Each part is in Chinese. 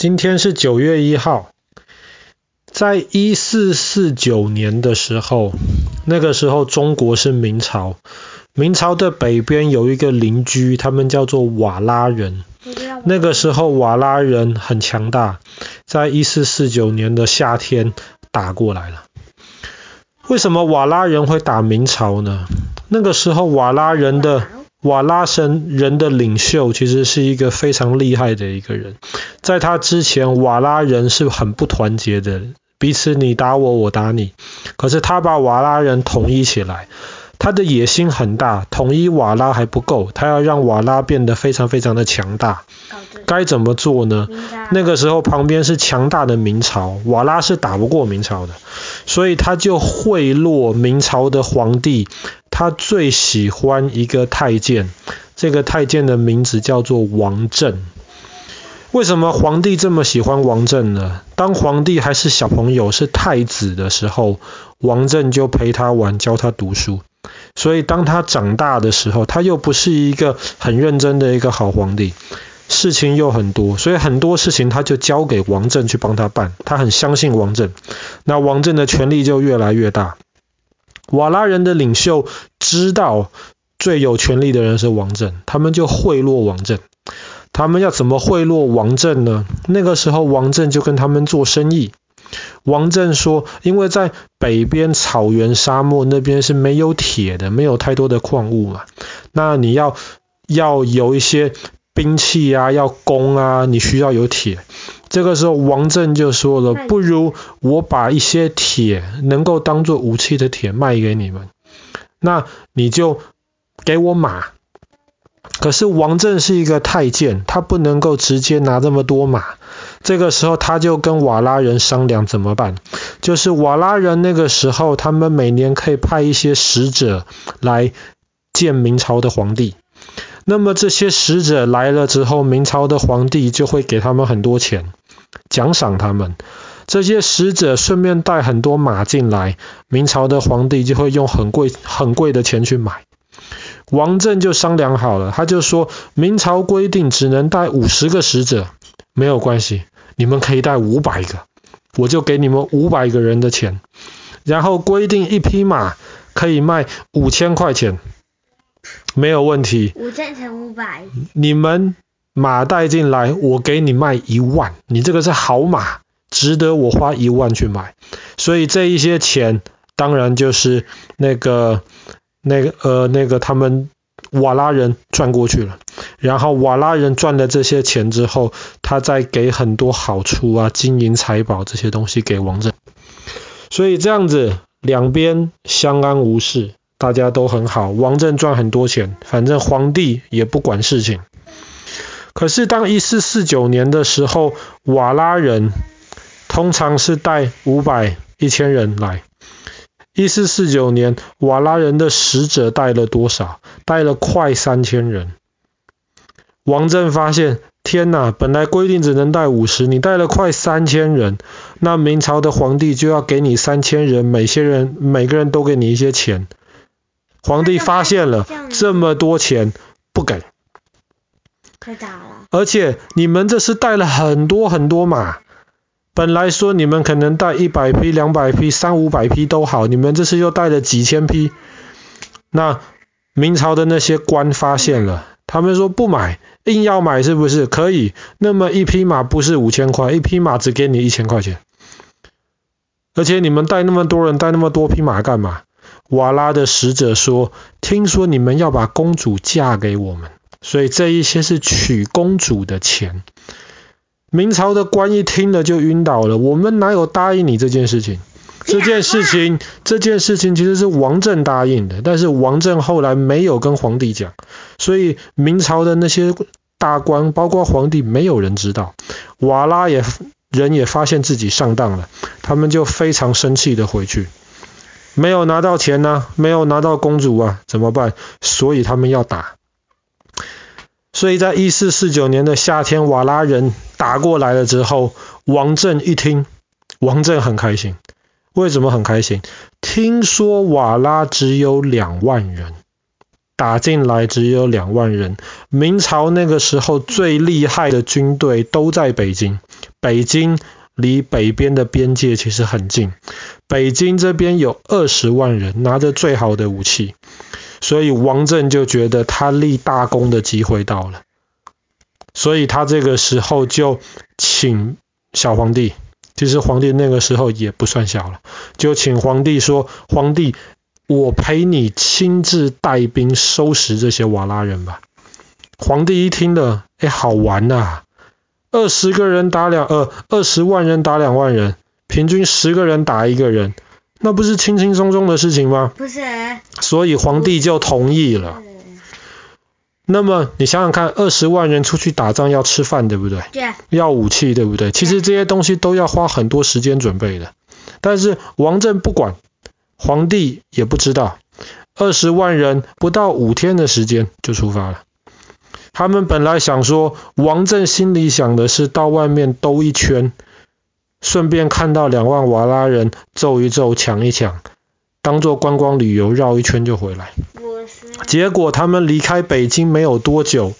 今天是九月一号，在一四四九年的时候，那个时候中国是明朝，明朝的北边有一个邻居，他们叫做瓦拉人。那个时候瓦拉人很强大，在一四四九年的夏天打过来了。为什么瓦拉人会打明朝呢？那个时候瓦拉人的瓦拉神人的领袖其实是一个非常厉害的一个人。在他之前，瓦拉人是很不团结的，彼此你打我，我打你。可是他把瓦拉人统一起来，他的野心很大，统一瓦拉还不够，他要让瓦拉变得非常非常的强大。该怎么做呢？那个时候旁边是强大的明朝，瓦拉是打不过明朝的，所以他就贿赂明朝的皇帝。他最喜欢一个太监，这个太监的名字叫做王振。为什么皇帝这么喜欢王振呢？当皇帝还是小朋友，是太子的时候，王振就陪他玩，教他读书。所以当他长大的时候，他又不是一个很认真的一个好皇帝，事情又很多，所以很多事情他就交给王振去帮他办。他很相信王振，那王振的权力就越来越大。瓦拉人的领袖知道最有权力的人是王振，他们就贿赂王振。他们要怎么贿赂王振呢？那个时候王振就跟他们做生意。王振说，因为在北边草原沙漠那边是没有铁的，没有太多的矿物嘛。那你要要有一些兵器啊，要弓啊，你需要有铁。这个时候，王振就说了：“不如我把一些铁能够当做武器的铁卖给你们，那你就给我马。”可是王振是一个太监，他不能够直接拿这么多马。这个时候，他就跟瓦拉人商量怎么办。就是瓦拉人那个时候，他们每年可以派一些使者来见明朝的皇帝。那么这些使者来了之后，明朝的皇帝就会给他们很多钱。奖赏他们，这些使者顺便带很多马进来，明朝的皇帝就会用很贵很贵的钱去买。王振就商量好了，他就说明朝规定只能带五十个使者，没有关系，你们可以带五百个，我就给你们五百个人的钱。然后规定一匹马可以卖五千块钱，没有问题。五千乘五百。你们。马带进来，我给你卖一万，你这个是好马，值得我花一万去买。所以这一些钱，当然就是那个、那个、呃、那个他们瓦拉人赚过去了。然后瓦拉人赚了这些钱之后，他再给很多好处啊，金银财宝这些东西给王振。所以这样子两边相安无事，大家都很好。王振赚很多钱，反正皇帝也不管事情。可是，当一四四九年的时候，瓦拉人通常是带五百、一千人来。一四四九年，瓦拉人的使者带了多少？带了快三千人。王振发现，天哪！本来规定只能带五十，你带了快三千人，那明朝的皇帝就要给你三千人，每些人每个人都给你一些钱。皇帝发现了这么多钱，不给。太大了，而且你们这是带了很多很多马，本来说你们可能带一百匹、两百匹、三五百匹都好，你们这是又带了几千匹。那明朝的那些官发现了，他们说不买，硬要买是不是？可以。那么一匹马不是五千块，一匹马只给你一千块钱。而且你们带那么多人，带那么多匹马干嘛？瓦剌的使者说，听说你们要把公主嫁给我们。所以这一些是娶公主的钱，明朝的官一听了就晕倒了。我们哪有答应你这件事情？这件事情，这件事情其实是王振答应的，但是王振后来没有跟皇帝讲，所以明朝的那些大官，包括皇帝，没有人知道。瓦剌也人也发现自己上当了，他们就非常生气的回去，没有拿到钱呢、啊，没有拿到公主啊，怎么办？所以他们要打。所以在一四四九年的夏天，瓦拉人打过来了之后，王振一听，王振很开心。为什么很开心？听说瓦拉只有两万人，打进来只有两万人。明朝那个时候最厉害的军队都在北京，北京离北边的边界其实很近，北京这边有二十万人拿着最好的武器，所以王振就觉得他立大功的机会到了，所以他这个时候就请小皇帝，其实皇帝那个时候也不算小了，就请皇帝说：“皇帝，我陪你亲自带兵收拾这些瓦剌人吧。”皇帝一听了，哎，好玩呐、啊！二十个人打两呃，二十万人打两万人，平均十个人打一个人，那不是轻轻松松的事情吗？不是。所以皇帝就同意了。那么你想想看，二十万人出去打仗要吃饭，对不对？对。要武器，对不对？其实这些东西都要花很多时间准备的。但是王振不管，皇帝也不知道，二十万人不到五天的时间就出发了。他们本来想说，王振心里想的是到外面兜一圈，顺便看到两万瓦拉人揍一揍、抢一抢，当做观光旅游绕一圈就回来。结果他们离开北京没有多久，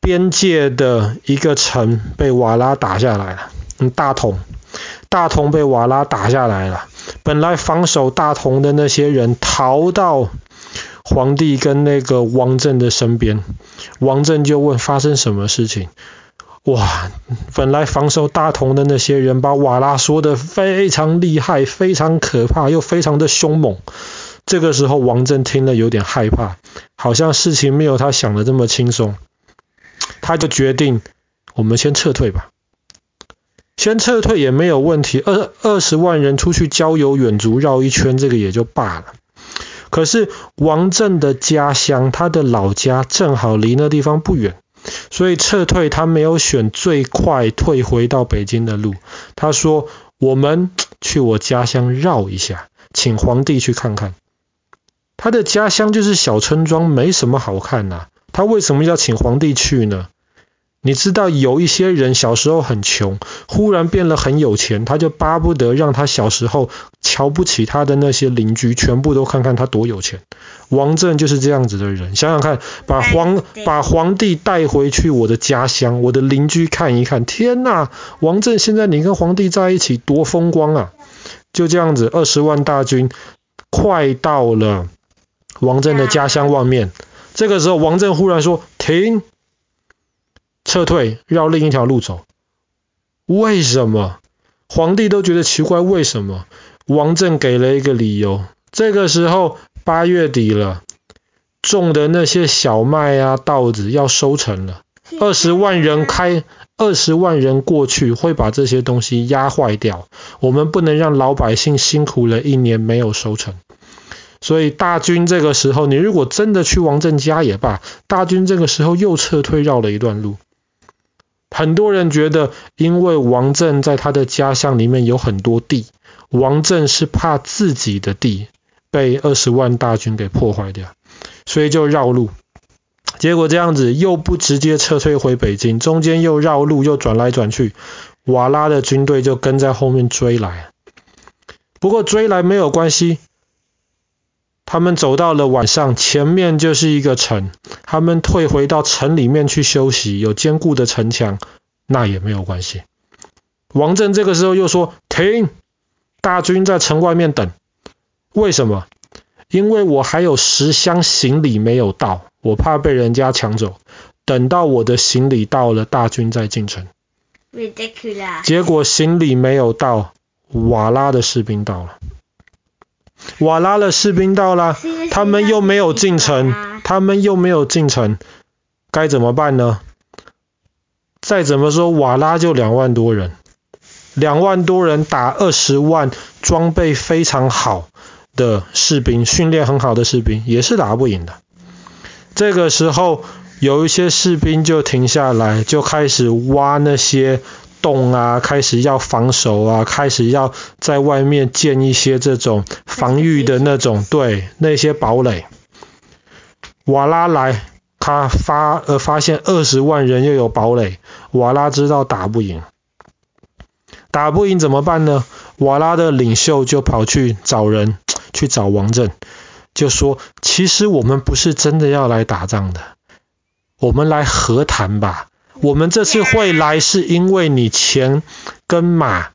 边界的一个城被瓦拉打下来了。嗯，大同，大同被瓦拉打下来了。本来防守大同的那些人逃到。皇帝跟那个王振的身边，王振就问发生什么事情？哇，本来防守大同的那些人把瓦拉说的非常厉害，非常可怕，又非常的凶猛。这个时候王振听了有点害怕，好像事情没有他想的这么轻松。他就决定，我们先撤退吧。先撤退也没有问题，二二十万人出去郊游远足绕一圈，这个也就罢了。可是王振的家乡，他的老家正好离那地方不远，所以撤退他没有选最快退回到北京的路。他说：“我们去我家乡绕一下，请皇帝去看看。”他的家乡就是小村庄，没什么好看呐。他为什么要请皇帝去呢？你知道有一些人小时候很穷，忽然变得很有钱，他就巴不得让他小时候瞧不起他的那些邻居全部都看看他多有钱。王振就是这样子的人，想想看，把皇把皇帝带回去我的家乡，我的邻居看一看，天呐！王振现在你跟皇帝在一起多风光啊！就这样子，二十万大军快到了王振的家乡外面，这个时候王振忽然说：“停！”撤退，绕另一条路走。为什么？皇帝都觉得奇怪，为什么？王振给了一个理由。这个时候八月底了，种的那些小麦啊、稻子要收成了。二十万人开，二十万人过去会把这些东西压坏掉。我们不能让老百姓辛苦了一年没有收成。所以大军这个时候，你如果真的去王振家也罢，大军这个时候又撤退绕了一段路。很多人觉得，因为王振在他的家乡里面有很多地，王振是怕自己的地被二十万大军给破坏掉，所以就绕路。结果这样子又不直接撤退回北京，中间又绕路，又转来转去，瓦剌的军队就跟在后面追来。不过追来没有关系。他们走到了晚上，前面就是一个城。他们退回到城里面去休息，有坚固的城墙，那也没有关系。王振这个时候又说：“停，大军在城外面等。为什么？因为我还有十箱行李没有到，我怕被人家抢走。等到我的行李到了，大军再进城。结果行李没有到，瓦拉的士兵到了。”瓦拉的士兵到了，他们又没有进城，他们又没有进城，该怎么办呢？再怎么说，瓦拉就两万多人，两万多人打二十万装备非常好的士兵，训练很好的士兵，也是打不赢的。这个时候，有一些士兵就停下来，就开始挖那些。洞啊，开始要防守啊，开始要在外面建一些这种防御的那种，对，那些堡垒。瓦拉来，他发呃发现二十万人又有堡垒，瓦拉知道打不赢，打不赢怎么办呢？瓦拉的领袖就跑去找人，去找王振，就说：其实我们不是真的要来打仗的，我们来和谈吧。我们这次会来是因为你钱跟马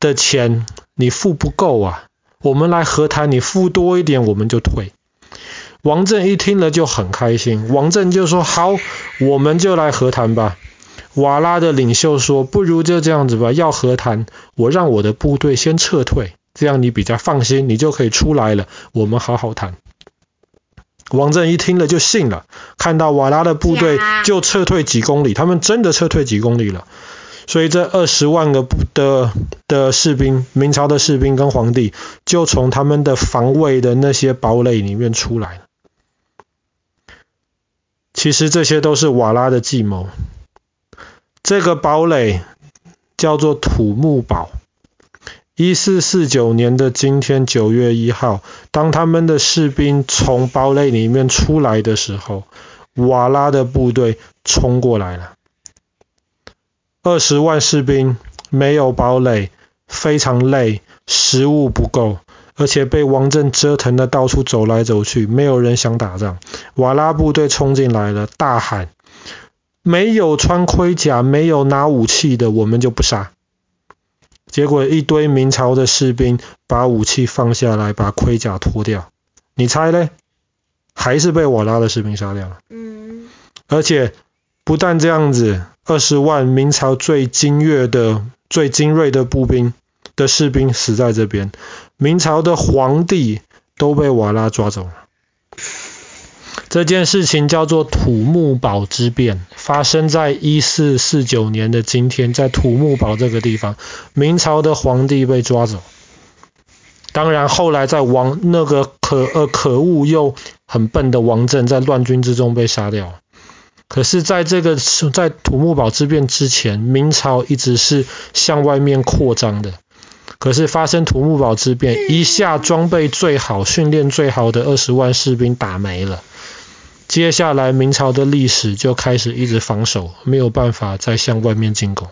的钱你付不够啊，我们来和谈，你付多一点我们就退。王振一听了就很开心，王振就说：“好，我们就来和谈吧。”瓦拉的领袖说：“不如就这样子吧，要和谈，我让我的部队先撤退，这样你比较放心，你就可以出来了，我们好好谈。”王振一听了就信了，看到瓦拉的部队就撤退几公里，他们真的撤退几公里了。所以这二十万个的的士兵，明朝的士兵跟皇帝就从他们的防卫的那些堡垒里面出来了。其实这些都是瓦拉的计谋。这个堡垒叫做土木堡。一四四九年的今天，九月一号，当他们的士兵从堡垒里面出来的时候，瓦拉的部队冲过来了。二十万士兵没有堡垒，非常累，食物不够，而且被王振折腾的到处走来走去，没有人想打仗。瓦拉部队冲进来了，大喊：“没有穿盔甲、没有拿武器的，我们就不杀。”结果一堆明朝的士兵把武器放下来，把盔甲脱掉。你猜呢？还是被瓦拉的士兵杀掉了。嗯。而且不但这样子，二十万明朝最精锐的、最精锐的步兵的士兵死在这边，明朝的皇帝都被瓦剌抓走了。这件事情叫做土木堡之变，发生在一四四九年的今天，在土木堡这个地方，明朝的皇帝被抓走。当然，后来在王那个可呃可恶又很笨的王振在乱军之中被杀掉。可是，在这个在土木堡之变之前，明朝一直是向外面扩张的。可是发生土木堡之变，一下装备最好、训练最好的二十万士兵打没了。接下来，明朝的历史就开始一直防守，没有办法再向外面进攻。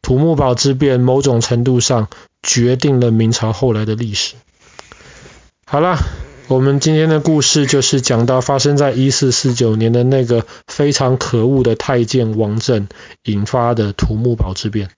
土木堡之变，某种程度上决定了明朝后来的历史。好了，我们今天的故事就是讲到发生在一四四九年的那个非常可恶的太监王振引发的土木堡之变。